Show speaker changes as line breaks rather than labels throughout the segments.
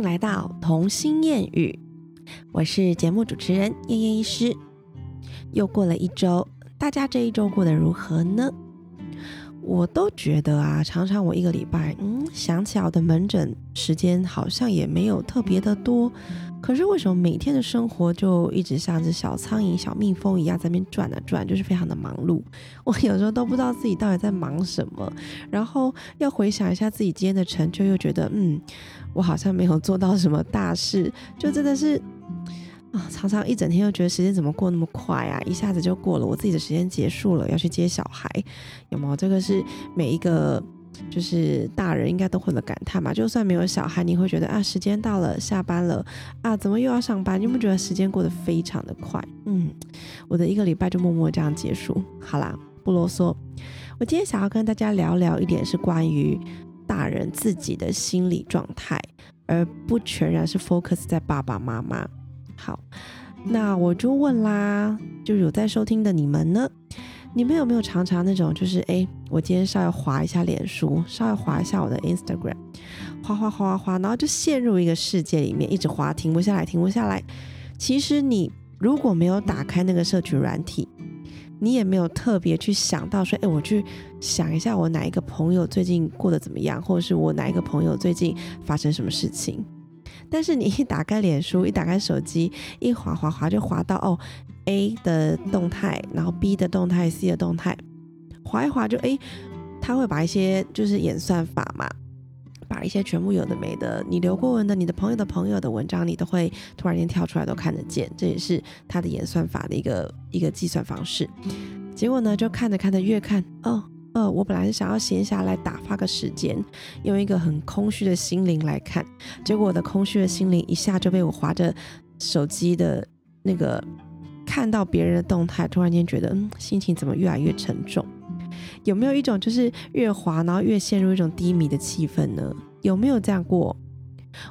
迎来到童心谚语，我是节目主持人燕燕医师。又过了一周，大家这一周过得如何呢？我都觉得啊，常常我一个礼拜，嗯，想起来我的门诊时间好像也没有特别的多。可是为什么每天的生活就一直像只小苍蝇、小蜜蜂一样在那边转啊转，就是非常的忙碌。我有时候都不知道自己到底在忙什么，然后要回想一下自己今天的成就，又觉得嗯，我好像没有做到什么大事，就真的是啊，常常一整天又觉得时间怎么过那么快啊，一下子就过了，我自己的时间结束了，要去接小孩，有没有？这个是每一个。就是大人应该都会的感叹嘛，就算没有小孩，你会觉得啊，时间到了，下班了啊，怎么又要上班？你有没有觉得时间过得非常的快？嗯，我的一个礼拜就默默这样结束。好啦，不啰嗦，我今天想要跟大家聊聊一点是关于大人自己的心理状态，而不全然是 focus 在爸爸妈妈。好，那我就问啦，就有在收听的你们呢？你们有没有常常那种，就是哎，我今天稍微滑一下脸书，稍微滑一下我的 Instagram，滑滑滑滑滑，然后就陷入一个世界里面，一直滑，停不下来，停不下来。其实你如果没有打开那个社群软体，你也没有特别去想到说，哎，我去想一下我哪一个朋友最近过得怎么样，或者是我哪一个朋友最近发生什么事情。但是你一打开脸书，一打开手机，一滑滑滑就滑到哦。A 的动态，然后 B 的动态，C 的动态，划一划就哎，他会把一些就是演算法嘛，把一些全部有的没的，你留过文的，你的朋友的朋友的文章，你都会突然间跳出来都看得见，这也是他的演算法的一个一个计算方式。结果呢，就看着看着越看，哦，呃，我本来是想要闲下来打发个时间，用一个很空虚的心灵来看，结果我的空虚的心灵一下就被我划着手机的那个。看到别人的动态，突然间觉得，嗯，心情怎么越来越沉重？有没有一种就是越滑，然后越陷入一种低迷的气氛呢？有没有这样过？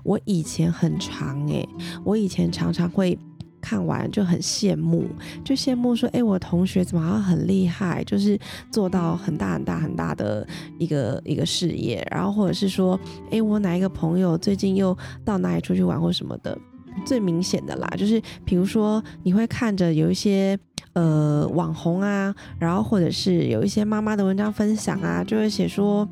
我以前很长诶，我以前常常会看完就很羡慕，就羡慕说，哎，我同学怎么好像很厉害，就是做到很大很大很大的一个一个事业，然后或者是说，哎，我哪一个朋友最近又到哪里出去玩或什么的。最明显的啦，就是比如说你会看着有一些呃网红啊，然后或者是有一些妈妈的文章分享啊，就会写说，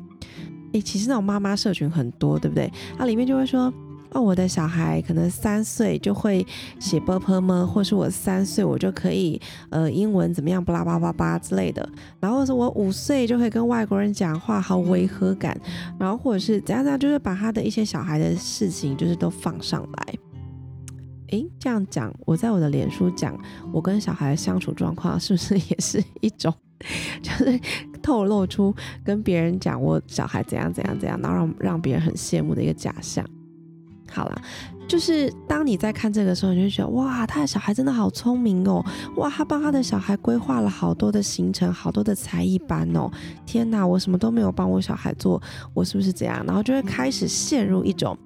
哎，其实那种妈妈社群很多，对不对？它里面就会说，哦，我的小孩可能三岁就会写 b p m，或是我三岁我就可以呃英文怎么样，巴拉巴拉巴之类的，然后是我五岁就会跟外国人讲话，好违和感，然后或者是怎样怎样，就是把他的一些小孩的事情就是都放上来。诶，这样讲，我在我的脸书讲我跟小孩的相处状况，是不是也是一种，就是透露出跟别人讲我小孩怎样怎样怎样，然后让让别人很羡慕的一个假象？好了，就是当你在看这个时候，你就觉得哇，他的小孩真的好聪明哦，哇，他帮他的小孩规划了好多的行程，好多的才艺班哦，天哪，我什么都没有帮我小孩做，我是不是这样？然后就会开始陷入一种，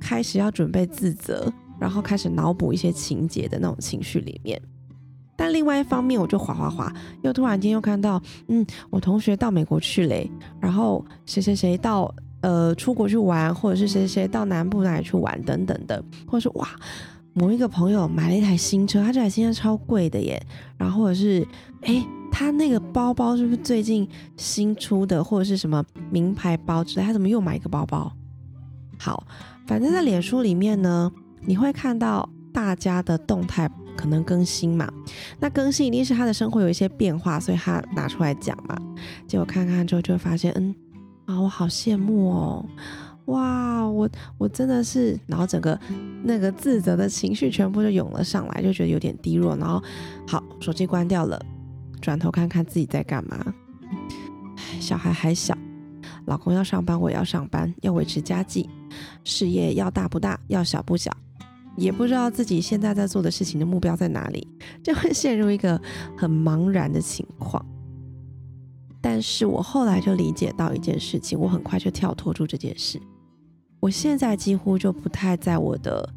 开始要准备自责。然后开始脑补一些情节的那种情绪里面，但另外一方面，我就滑滑滑，又突然间又看到，嗯，我同学到美国去嘞，然后谁谁谁到呃出国去玩，或者是谁谁到南部哪里去玩等等的，或者是哇，某一个朋友买了一台新车，他这台新车超贵的耶，然后或者是哎，他那个包包是不是最近新出的，或者是什么名牌包之类，他怎么又买一个包包？好，反正在脸书里面呢。你会看到大家的动态可能更新嘛？那更新一定是他的生活有一些变化，所以他拿出来讲嘛。结果看看之后就会发现，嗯，啊，我好羡慕哦，哇，我我真的是，然后整个那个自责的情绪全部就涌了上来，就觉得有点低落。然后好，手机关掉了，转头看看自己在干嘛。小孩还小，老公要上班，我也要上班，要维持家计，事业要大不大，要小不小。也不知道自己现在在做的事情的目标在哪里，就会陷入一个很茫然的情况。但是我后来就理解到一件事情，我很快就跳脱出这件事。我现在几乎就不太在我的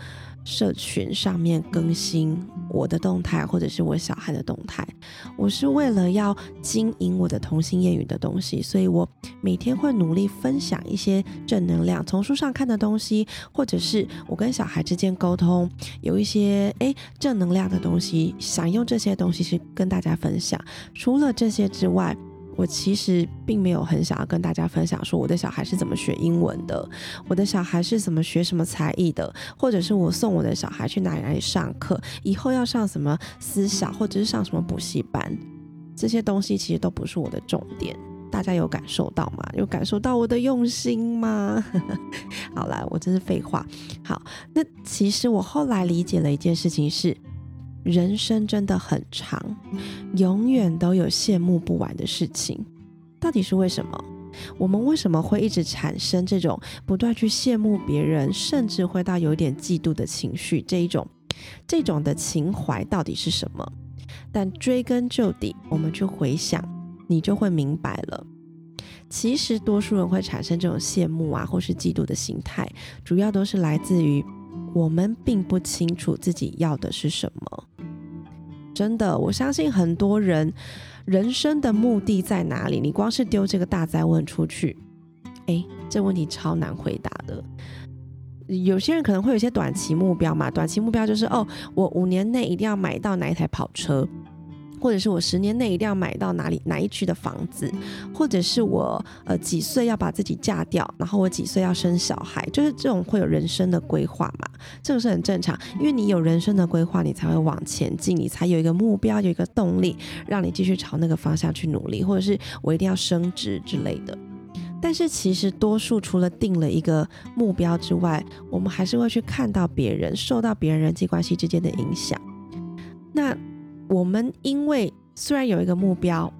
社群上面更新我的动态，或者是我小孩的动态。我是为了要经营我的同心谚语的东西，所以我每天会努力分享一些正能量，从书上看的东西，或者是我跟小孩之间沟通，有一些诶正能量的东西，想用这些东西去跟大家分享。除了这些之外，我其实并没有很想要跟大家分享说我的小孩是怎么学英文的，我的小孩是怎么学什么才艺的，或者是我送我的小孩去哪里哪里上课，以后要上什么私小或者是上什么补习班，这些东西其实都不是我的重点。大家有感受到吗？有感受到我的用心吗？好了，我真是废话。好，那其实我后来理解了一件事情是。人生真的很长，永远都有羡慕不完的事情。到底是为什么？我们为什么会一直产生这种不断去羡慕别人，甚至会到有点嫉妒的情绪？这一种，这种的情怀到底是什么？但追根究底，我们去回想，你就会明白了。其实，多数人会产生这种羡慕啊，或是嫉妒的心态，主要都是来自于我们并不清楚自己要的是什么。真的，我相信很多人人生的目的在哪里？你光是丢这个大灾问出去，哎，这问题超难回答的。有些人可能会有一些短期目标嘛，短期目标就是哦，我五年内一定要买到哪一台跑车。或者是我十年内一定要买到哪里哪一区的房子，或者是我呃几岁要把自己嫁掉，然后我几岁要生小孩，就是这种会有人生的规划嘛，这个是很正常，因为你有人生的规划，你才会往前进，你才有一个目标，有一个动力，让你继续朝那个方向去努力，或者是我一定要升职之类的。但是其实多数除了定了一个目标之外，我们还是会去看到别人受到别人人际关系之间的影响，那。我们因为虽然有一个目标，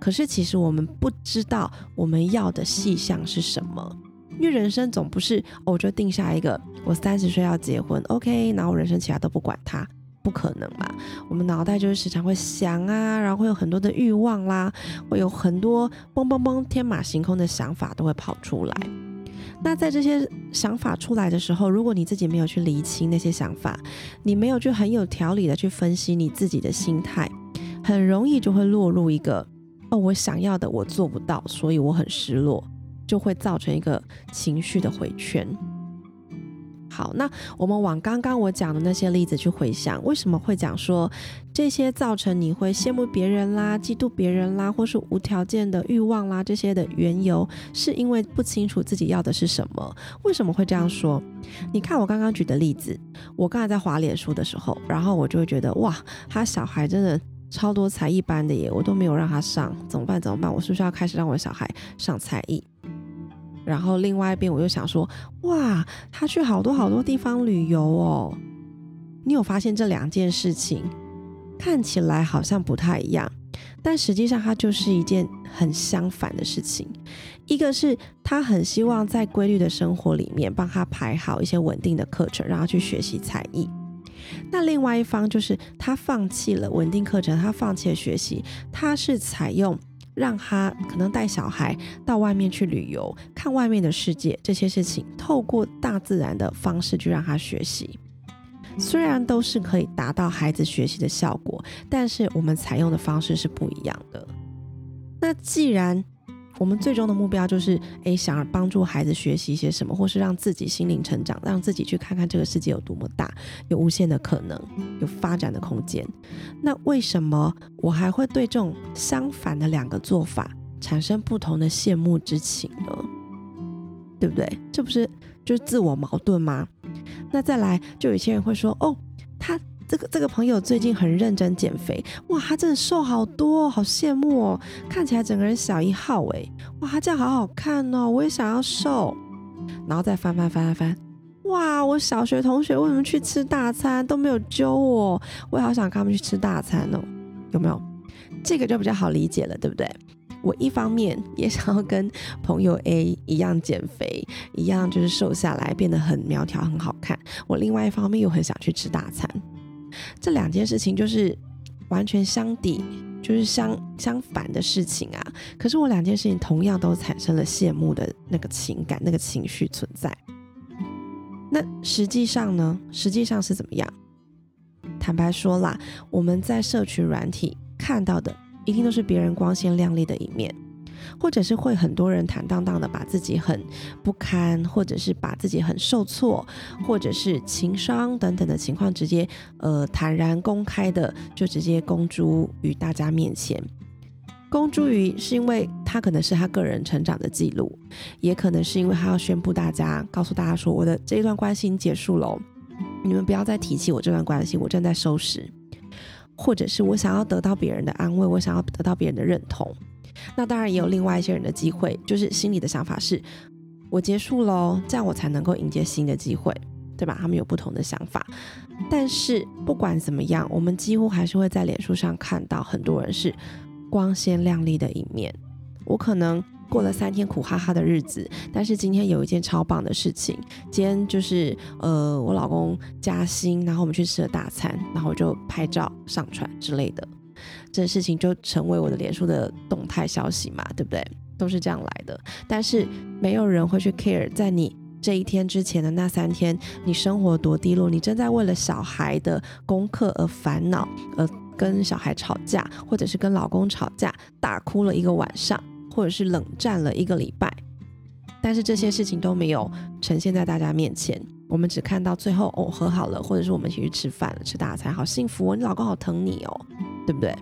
可是其实我们不知道我们要的细项是什么。因为人生总不是哦，我就定下一个，我三十岁要结婚，OK，然后我人生其他都不管它，不可能嘛。我们脑袋就是时常会想啊，然后会有很多的欲望啦，会有很多嘣嘣嘣天马行空的想法都会跑出来。那在这些想法出来的时候，如果你自己没有去理清那些想法，你没有去很有条理的去分析你自己的心态，很容易就会落入一个哦，我想要的我做不到，所以我很失落，就会造成一个情绪的回圈。好，那我们往刚刚我讲的那些例子去回想，为什么会讲说这些造成你会羡慕别人啦、嫉妒别人啦，或是无条件的欲望啦这些的缘由，是因为不清楚自己要的是什么？为什么会这样说？你看我刚刚举的例子，我刚才在滑脸书的时候，然后我就会觉得哇，他小孩真的超多才艺班的耶，我都没有让他上，怎么办？怎么办？我是不是要开始让我小孩上才艺？然后另外一边，我又想说，哇，他去好多好多地方旅游哦。你有发现这两件事情看起来好像不太一样，但实际上它就是一件很相反的事情。一个是他很希望在规律的生活里面帮他排好一些稳定的课程，让他去学习才艺。那另外一方就是他放弃了稳定课程，他放弃了学习，他是采用。让他可能带小孩到外面去旅游，看外面的世界，这些事情透过大自然的方式去让他学习，虽然都是可以达到孩子学习的效果，但是我们采用的方式是不一样的。那既然我们最终的目标就是，诶，想要帮助孩子学习一些什么，或是让自己心灵成长，让自己去看看这个世界有多么大，有无限的可能，有发展的空间。那为什么我还会对这种相反的两个做法产生不同的羡慕之情呢？对不对？这不是就是自我矛盾吗？那再来，就有些人会说，哦，他。这个这个朋友最近很认真减肥，哇，他真的瘦好多，好羡慕哦，看起来整个人小一号哎，哇，他这样好好看哦，我也想要瘦，然后再翻翻翻翻翻，哇，我小学同学为什么去吃大餐都没有揪我，我也好想跟他们去吃大餐哦，有没有？这个就比较好理解了，对不对？我一方面 也想要跟朋友 A 一样减肥，一样就是瘦下来变得很苗条很好看，我另外一方面又很想去吃大餐。这两件事情就是完全相抵，就是相相反的事情啊。可是我两件事情同样都产生了羡慕的那个情感、那个情绪存在。那实际上呢？实际上是怎么样？坦白说啦，我们在社群软体看到的，一定都是别人光鲜亮丽的一面。或者是会很多人坦荡荡的把自己很不堪，或者是把自己很受挫，或者是情商等等的情况，直接呃坦然公开的就直接公诸于大家面前。公诸于是因为他可能是他个人成长的记录，也可能是因为他要宣布大家，告诉大家说我的这一段关系已经结束了，你们不要再提起我这段关系，我正在收拾。或者是我想要得到别人的安慰，我想要得到别人的认同。那当然也有另外一些人的机会，就是心里的想法是，我结束喽，这样我才能够迎接新的机会，对吧？他们有不同的想法，但是不管怎么样，我们几乎还是会在脸书上看到很多人是光鲜亮丽的一面。我可能过了三天苦哈哈的日子，但是今天有一件超棒的事情，今天就是呃，我老公加薪，然后我们去吃了大餐，然后我就拍照上传之类的。这事情就成为我的脸书的动态消息嘛，对不对？都是这样来的。但是没有人会去 care，在你这一天之前的那三天，你生活多低落，你正在为了小孩的功课而烦恼，而跟小孩吵架，或者是跟老公吵架，大哭了一个晚上，或者是冷战了一个礼拜。但是这些事情都没有呈现在大家面前，我们只看到最后哦和好了，或者是我们一起去吃饭了，吃大餐，好幸福哦，你老公好疼你哦。对不对？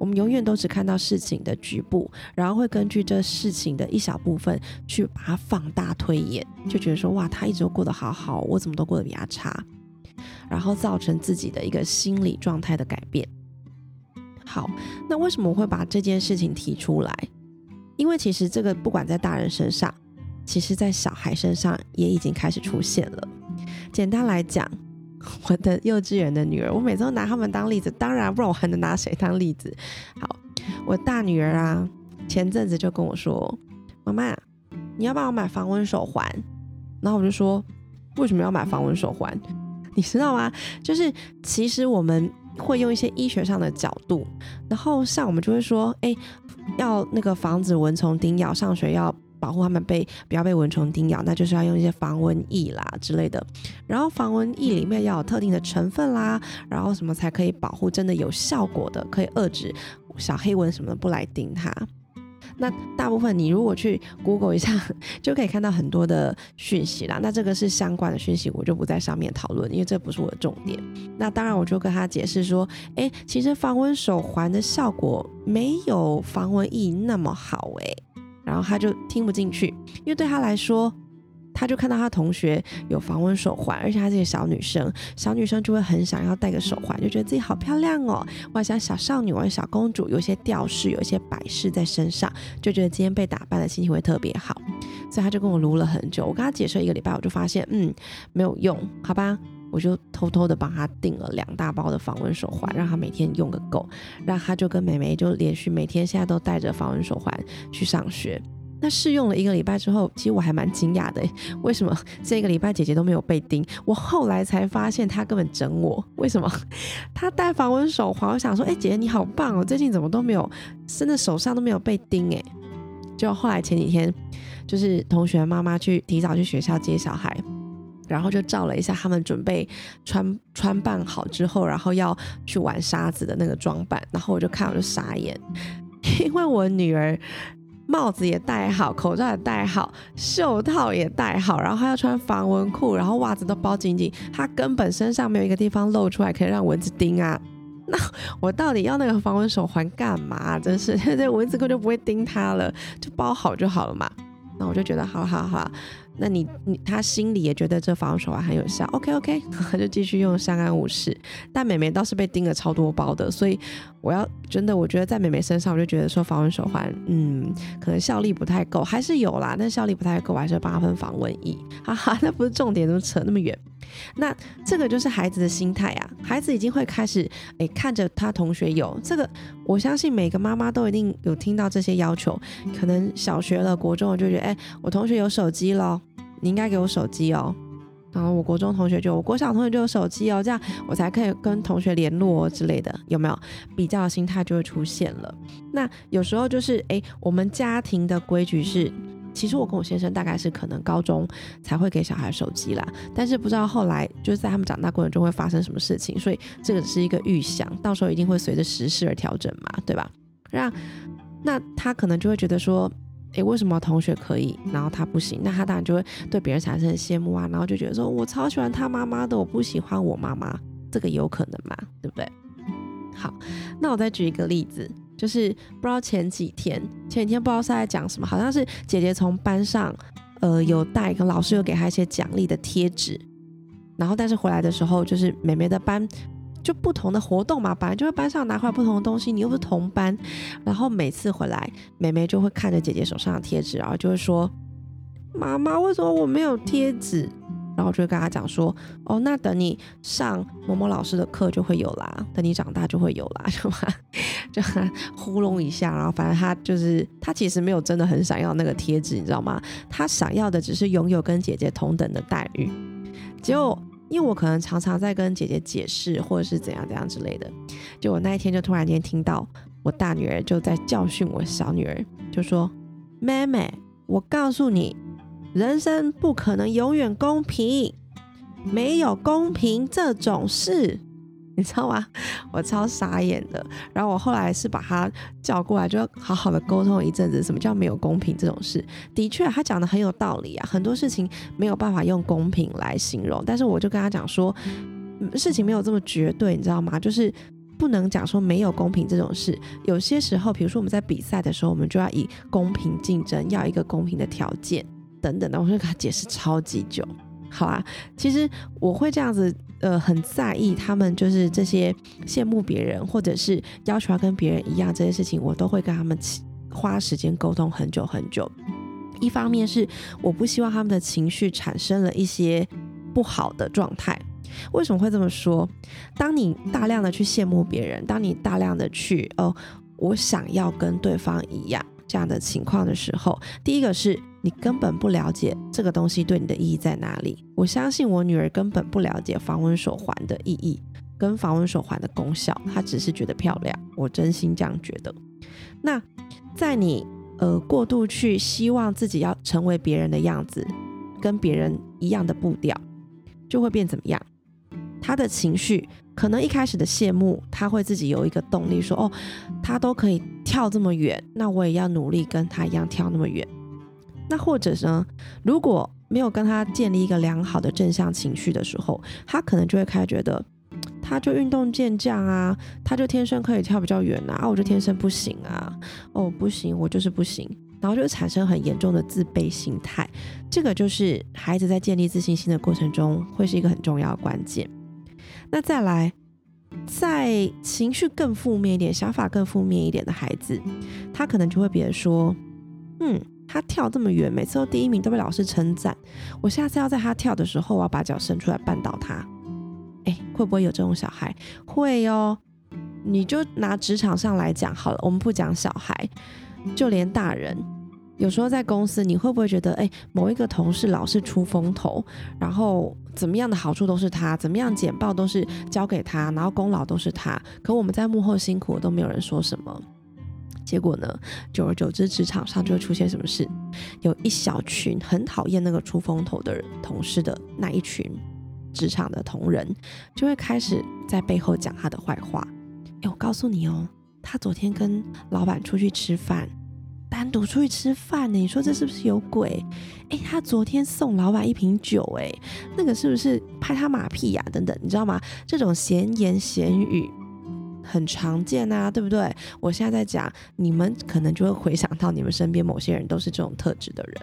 我们永远都只看到事情的局部，然后会根据这事情的一小部分去把它放大推演，就觉得说哇，他一直都过得好好，我怎么都过得比他差，然后造成自己的一个心理状态的改变。好，那为什么我会把这件事情提出来？因为其实这个不管在大人身上，其实在小孩身上也已经开始出现了。简单来讲。我的幼稚园的女儿，我每次都拿他们当例子，当然不然我还能拿谁当例子？好，我大女儿啊，前阵子就跟我说：“妈妈，你要帮我买防蚊手环。”然后我就说：“为什么要买防蚊手环？你知道吗？就是其实我们会用一些医学上的角度，然后像我们就会说：哎，要那个防止蚊虫叮咬，上学要。”保护他们被不要被蚊虫叮咬，那就是要用一些防蚊液啦之类的。然后防蚊液里面要有特定的成分啦，然后什么才可以保护真的有效果的，可以遏制小黑蚊什么的不来叮它。那大部分你如果去 Google 一下，就可以看到很多的讯息啦。那这个是相关的讯息，我就不在上面讨论，因为这不是我的重点。那当然我就跟他解释说，哎，其实防蚊手环的效果没有防蚊液那么好，哎。然后他就听不进去，因为对他来说，他就看到他同学有防蚊手环，而且她是个小女生，小女生就会很想要戴个手环，就觉得自己好漂亮哦，我像小少女，我像小公主，有一些吊饰，有一些摆饰在身上，就觉得今天被打扮的心情会特别好，所以他就跟我撸了很久。我跟他解释一个礼拜，我就发现，嗯，没有用，好吧。我就偷偷的帮他订了两大包的防蚊手环，让他每天用个够，让他就跟美眉就连续每天现在都带着防蚊手环去上学。那试用了一个礼拜之后，其实我还蛮惊讶的，为什么 这个礼拜姐姐都没有被叮？我后来才发现她根本整我，为什么？她戴防蚊手环，我想说，哎，姐姐你好棒哦，最近怎么都没有，真的手上都没有被叮哎。就后来前几天，就是同学妈妈去提早去学校接小孩。然后就照了一下他们准备穿穿扮好之后，然后要去玩沙子的那个装扮，然后我就看我就傻眼，因为我女儿帽子也戴好，口罩也戴好，袖套也戴好，然后她要穿防蚊裤，然后袜子都包紧紧，她根本身上没有一个地方露出来可以让蚊子叮啊！那我到底要那个防蚊手环干嘛？真是 这蚊子根本就不会叮她了，就包好就好了嘛。那我就觉得好好好。那你你他心里也觉得这防蚊手环很有效，OK OK，他就继续用相安无事。但美美倒是被叮了超多包的，所以我要真的，我觉得在美美身上，我就觉得说防蚊手环，嗯，可能效力不太够，还是有啦，但效力不太够，我还是八分防蚊液，哈哈，那不是重点，怎么扯那么远？那这个就是孩子的心态啊，孩子已经会开始诶看着他同学有这个，我相信每个妈妈都一定有听到这些要求，可能小学了、国中了就觉得，哎，我同学有手机了。你应该给我手机哦，然后我国中同学就我国小同学就有手机哦，这样我才可以跟同学联络之类的，有没有？比较的心态就会出现了。那有时候就是，哎，我们家庭的规矩是其实我跟我先生大概是可能高中才会给小孩手机啦，但是不知道后来就是在他们长大过程中会发生什么事情，所以这个只是一个预想，到时候一定会随着时事而调整嘛，对吧？让那他可能就会觉得说，诶，为什么同学可以，然后他不行？那他当然就会对别人产生羡慕啊，然后就觉得说我超喜欢他妈妈的，我不喜欢我妈妈，这个有可能嘛，对不对？好，那我再举一个例子。就是不知道前几天，前几天不知道是在讲什么，好像是姐姐从班上，呃，有带跟老师有给她一些奖励的贴纸，然后但是回来的时候，就是妹妹的班就不同的活动嘛，本来就会班上拿回来不同的东西，你又不是同班，然后每次回来，妹妹就会看着姐姐手上的贴纸，然后就会说：“妈妈，为什么我没有贴纸？”然后就会跟她讲说，哦，那等你上某某老师的课就会有啦，等你长大就会有啦，是吧？就糊弄一下，然后反正他就是他其实没有真的很想要那个贴纸，你知道吗？他想要的只是拥有跟姐姐同等的待遇。结果因为我可能常常在跟姐姐解释或者是怎样怎样之类的，就我那一天就突然间听到我大女儿就在教训我小女儿，就说：“妹妹，我告诉你。”人生不可能永远公平，没有公平这种事，你知道吗？我超傻眼的。然后我后来是把他叫过来，就好好的沟通一阵子，什么叫没有公平这种事？的确，他讲的很有道理啊，很多事情没有办法用公平来形容。但是我就跟他讲说，事情没有这么绝对，你知道吗？就是不能讲说没有公平这种事。有些时候，比如说我们在比赛的时候，我们就要以公平竞争，要一个公平的条件。等等的，我就给他解释超级久。好啊，其实我会这样子，呃，很在意他们就是这些羡慕别人，或者是要求要跟别人一样这些事情，我都会跟他们花时间沟通很久很久。一方面是我不希望他们的情绪产生了一些不好的状态。为什么会这么说？当你大量的去羡慕别人，当你大量的去哦，我想要跟对方一样这样的情况的时候，第一个是。你根本不了解这个东西对你的意义在哪里。我相信我女儿根本不了解防蚊手环的意义跟防蚊手环的功效，她只是觉得漂亮。我真心这样觉得。那在你呃过度去希望自己要成为别人的样子，跟别人一样的步调，就会变怎么样？他的情绪可能一开始的羡慕，他会自己有一个动力说：“哦，他都可以跳这么远，那我也要努力跟他一样跳那么远。”那或者呢？如果没有跟他建立一个良好的正向情绪的时候，他可能就会开始觉得，他就运动健将啊，他就天生可以跳比较远啊，我就天生不行啊，哦不行，我就是不行，然后就产生很严重的自卑心态。这个就是孩子在建立自信心的过程中，会是一个很重要的关键。那再来，在情绪更负面一点、想法更负面一点的孩子，他可能就会别人说，嗯。他跳这么远，每次都第一名，都被老师称赞。我下次要在他跳的时候，我要把脚伸出来绊倒他。哎，会不会有这种小孩？会哦。你就拿职场上来讲好了，我们不讲小孩，就连大人，有时候在公司，你会不会觉得，哎，某一个同事老是出风头，然后怎么样的好处都是他，怎么样简报都是交给他，然后功劳都是他，可我们在幕后辛苦都没有人说什么。结果呢？久而久之，职场上就会出现什么事？有一小群很讨厌那个出风头的人同事的那一群职场的同仁，就会开始在背后讲他的坏话。哎，我告诉你哦，他昨天跟老板出去吃饭，单独出去吃饭呢。你说这是不是有鬼？哎，他昨天送老板一瓶酒，哎，那个是不是拍他马屁呀？等等，你知道吗？这种闲言闲语。很常见啊，对不对？我现在在讲，你们可能就会回想到你们身边某些人都是这种特质的人。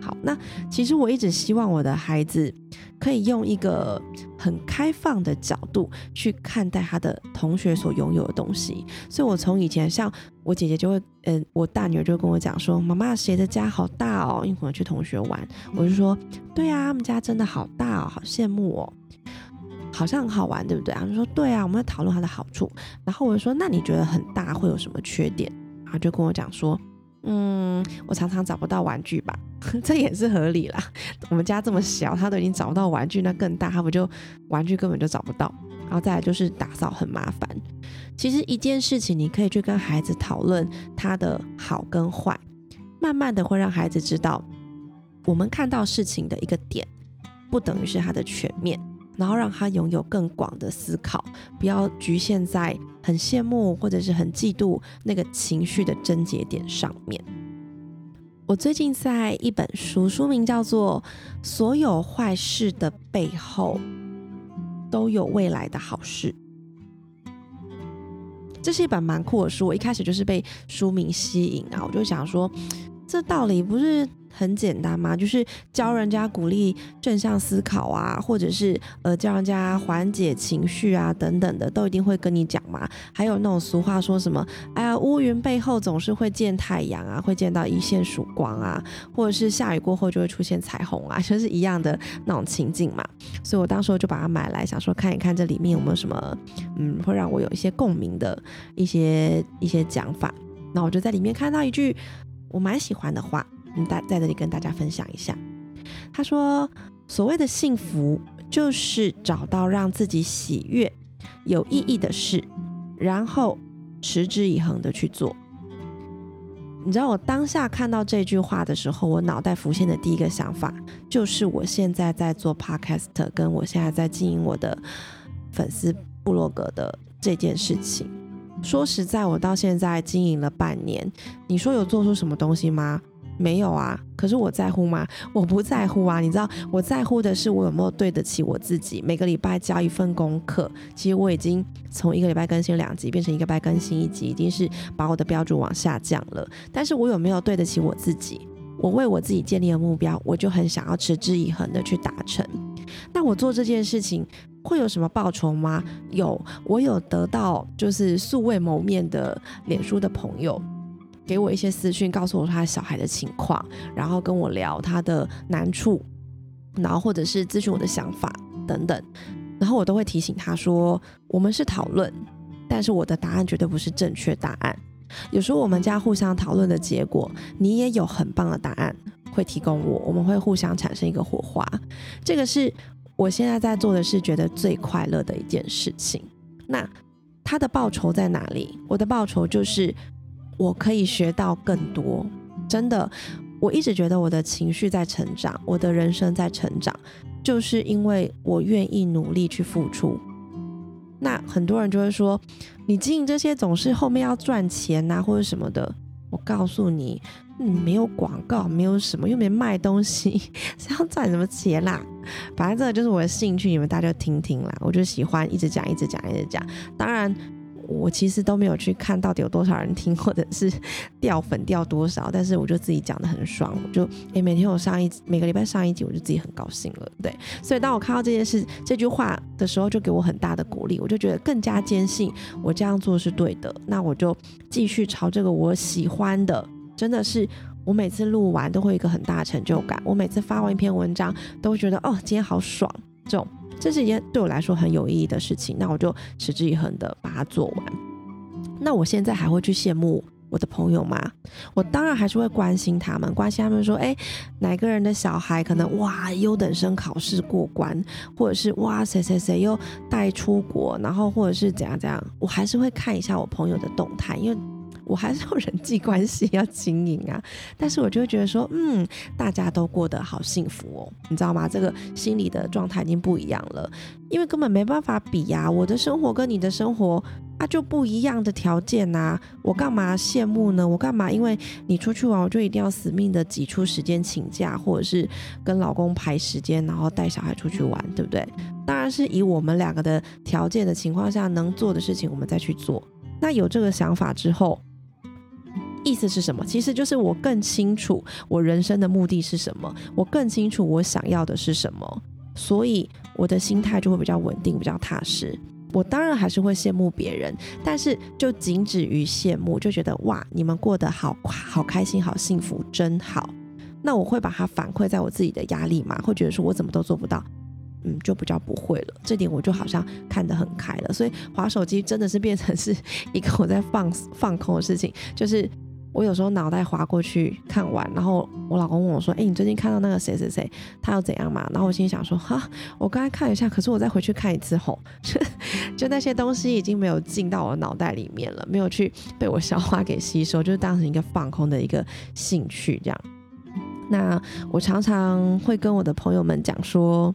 好，那其实我一直希望我的孩子可以用一个很开放的角度去看待他的同学所拥有的东西。所以我从以前像我姐姐就会，嗯，我大女儿就跟我讲说：“妈妈，谁的家好大哦？”因为我去同学玩，我就说：“对啊，他们家真的好大哦，好羡慕哦。”好像很好玩，对不对？他们说对啊，我们要讨论它的好处。然后我就说，那你觉得很大会有什么缺点？然后就跟我讲说，嗯，我常常找不到玩具吧，这也是合理啦。我们家这么小，他都已经找不到玩具，那更大，他不就玩具根本就找不到。然后再来就是打扫很麻烦。其实一件事情，你可以去跟孩子讨论它的好跟坏。慢慢的会让孩子知道，我们看到事情的一个点，不等于是他的全面，然后让他拥有更广的思考，不要局限在很羡慕或者是很嫉妒那个情绪的症结点上面。我最近在一本书，书名叫做《所有坏事的背后都有未来的好事》。这是一本蛮酷的书，我一开始就是被书名吸引啊，我就想说，这道理不是。很简单嘛，就是教人家鼓励正向思考啊，或者是呃教人家缓解情绪啊等等的，都一定会跟你讲嘛。还有那种俗话说什么，哎呀，乌云背后总是会见太阳啊，会见到一线曙光啊，或者是下雨过后就会出现彩虹啊，就是一样的那种情境嘛。所以我当时就把它买来，想说看一看这里面有没有什么，嗯，会让我有一些共鸣的一些一些讲法。那我就在里面看到一句我蛮喜欢的话。大在这里跟大家分享一下，他说：“所谓的幸福，就是找到让自己喜悦、有意义的事，然后持之以恒的去做。”你知道，我当下看到这句话的时候，我脑袋浮现的第一个想法，就是我现在在做 podcast，跟我现在在经营我的粉丝部落格的这件事情。说实在，我到现在经营了半年，你说有做出什么东西吗？没有啊，可是我在乎吗？我不在乎啊。你知道我在乎的是我有没有对得起我自己。每个礼拜交一份功课，其实我已经从一个礼拜更新两集变成一个礼拜更新一集，已经是把我的标准往下降了。但是我有没有对得起我自己？我为我自己建立了目标，我就很想要持之以恒的去达成。那我做这件事情会有什么报酬吗？有，我有得到就是素未谋面的脸书的朋友。给我一些私讯，告诉我他小孩的情况，然后跟我聊他的难处，然后或者是咨询我的想法等等，然后我都会提醒他说，我们是讨论，但是我的答案绝对不是正确答案。有时候我们家互相讨论的结果，你也有很棒的答案会提供我，我们会互相产生一个火花。这个是我现在在做的是觉得最快乐的一件事情。那他的报酬在哪里？我的报酬就是。我可以学到更多，真的，我一直觉得我的情绪在成长，我的人生在成长，就是因为我愿意努力去付出。那很多人就会说，你经营这些总是后面要赚钱呐，或者什么的。我告诉你，嗯，没有广告，没有什么，又没卖东西，是要赚什么钱啦？反正这个就是我的兴趣，你们大家听听啦。我就喜欢一直讲，一直讲，一直讲。当然。我其实都没有去看到底有多少人听，或者是 掉粉掉多少，但是我就自己讲的很爽，我就诶每天我上一每个礼拜上一集，我就自己很高兴了，对。所以当我看到这件事这句话的时候，就给我很大的鼓励，我就觉得更加坚信我这样做是对的。那我就继续朝这个我喜欢的，真的是我每次录完都会有一个很大的成就感，我每次发完一篇文章都会觉得哦今天好爽这种。这是一件对我来说很有意义的事情，那我就持之以恒的把它做完。那我现在还会去羡慕我的朋友吗？我当然还是会关心他们，关心他们说，哎，哪个人的小孩可能哇优等生考试过关，或者是哇谁谁谁又带出国，然后或者是怎样怎样，我还是会看一下我朋友的动态，因为。我还是有人际关系要经营啊，但是我就会觉得说，嗯，大家都过得好幸福哦，你知道吗？这个心理的状态已经不一样了，因为根本没办法比呀，我的生活跟你的生活啊就不一样的条件呐，我干嘛羡慕呢？我干嘛？因为你出去玩，我就一定要死命的挤出时间请假，或者是跟老公排时间，然后带小孩出去玩，对不对？当然是以我们两个的条件的情况下能做的事情，我们再去做。那有这个想法之后。意思是什么？其实就是我更清楚我人生的目的是什么，我更清楚我想要的是什么，所以我的心态就会比较稳定，比较踏实。我当然还是会羡慕别人，但是就仅止于羡慕，就觉得哇，你们过得好好开心，好幸福，真好。那我会把它反馈在我自己的压力嘛？会觉得说我怎么都做不到，嗯，就比较不会了。这点我就好像看得很开了，所以滑手机真的是变成是一个我在放 放空的事情，就是。我有时候脑袋划过去看完，然后我老公问我说：“哎，你最近看到那个谁谁谁，他又怎样嘛？”然后我心里想说：“哈，我刚才看一下，可是我再回去看一次吼，就那些东西已经没有进到我脑袋里面了，没有去被我消化给吸收，就是当成一个放空的一个兴趣这样。那我常常会跟我的朋友们讲说。”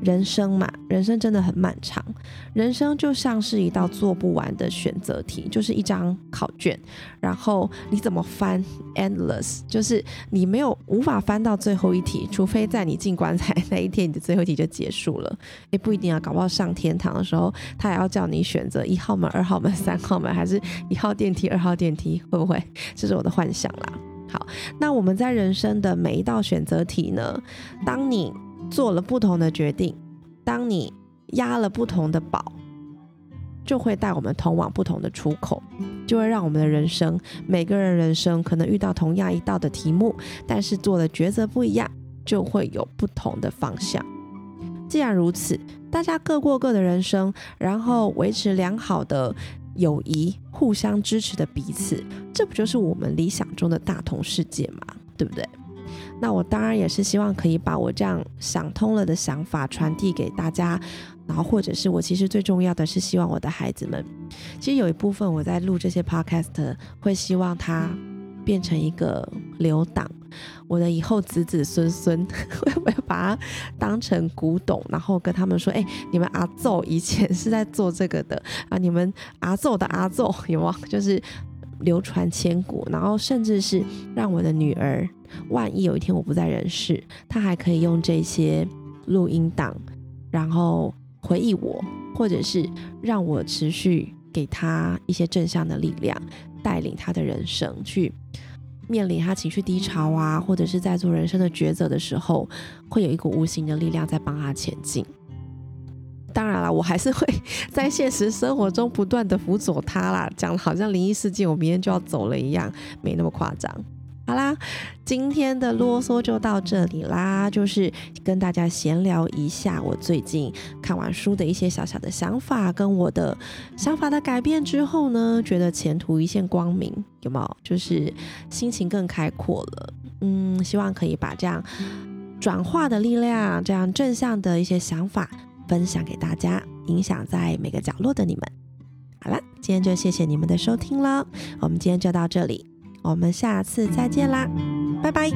人生嘛，人生真的很漫长。人生就像是一道做不完的选择题，就是一张考卷，然后你怎么翻，endless，就是你没有无法翻到最后一题，除非在你进棺材那一天，你的最后一题就结束了。也不一定要，搞不好上天堂的时候，他也要叫你选择一号门、二号门、三号门，还是一号电梯、二号电梯，会不会？这是我的幻想啦。好，那我们在人生的每一道选择题呢，当你。做了不同的决定，当你押了不同的宝，就会带我们通往不同的出口，就会让我们的人生，每个人人生可能遇到同样一道的题目，但是做的抉择不一样，就会有不同的方向。既然如此，大家各过各的人生，然后维持良好的友谊，互相支持的彼此，这不就是我们理想中的大同世界吗？对不对？那我当然也是希望可以把我这样想通了的想法传递给大家，然后或者是我其实最重要的是希望我的孩子们，其实有一部分我在录这些 podcast 会希望它变成一个留档，我的以后子子孙孙 会不会把它当成古董，然后跟他们说，哎，你们阿奏以前是在做这个的啊，你们阿奏的阿奏有吗？就是。流传千古，然后甚至是让我的女儿，万一有一天我不在人世，她还可以用这些录音档，然后回忆我，或者是让我持续给她一些正向的力量，带领她的人生去面临她情绪低潮啊，或者是在做人生的抉择的时候，会有一股无形的力量在帮她前进。当然了，我还是会 在现实生活中不断的辅佐他啦。讲好像灵异事件，我明天就要走了一样，没那么夸张。好啦，今天的啰嗦就到这里啦，就是跟大家闲聊一下我最近看完书的一些小小的想法，跟我的想法的改变之后呢，觉得前途一线光明，有没有？就是心情更开阔了。嗯，希望可以把这样 转化的力量，这样正向的一些想法。分享给大家，影响在每个角落的你们。好了，今天就谢谢你们的收听了，我们今天就到这里，我们下次再见啦，拜拜。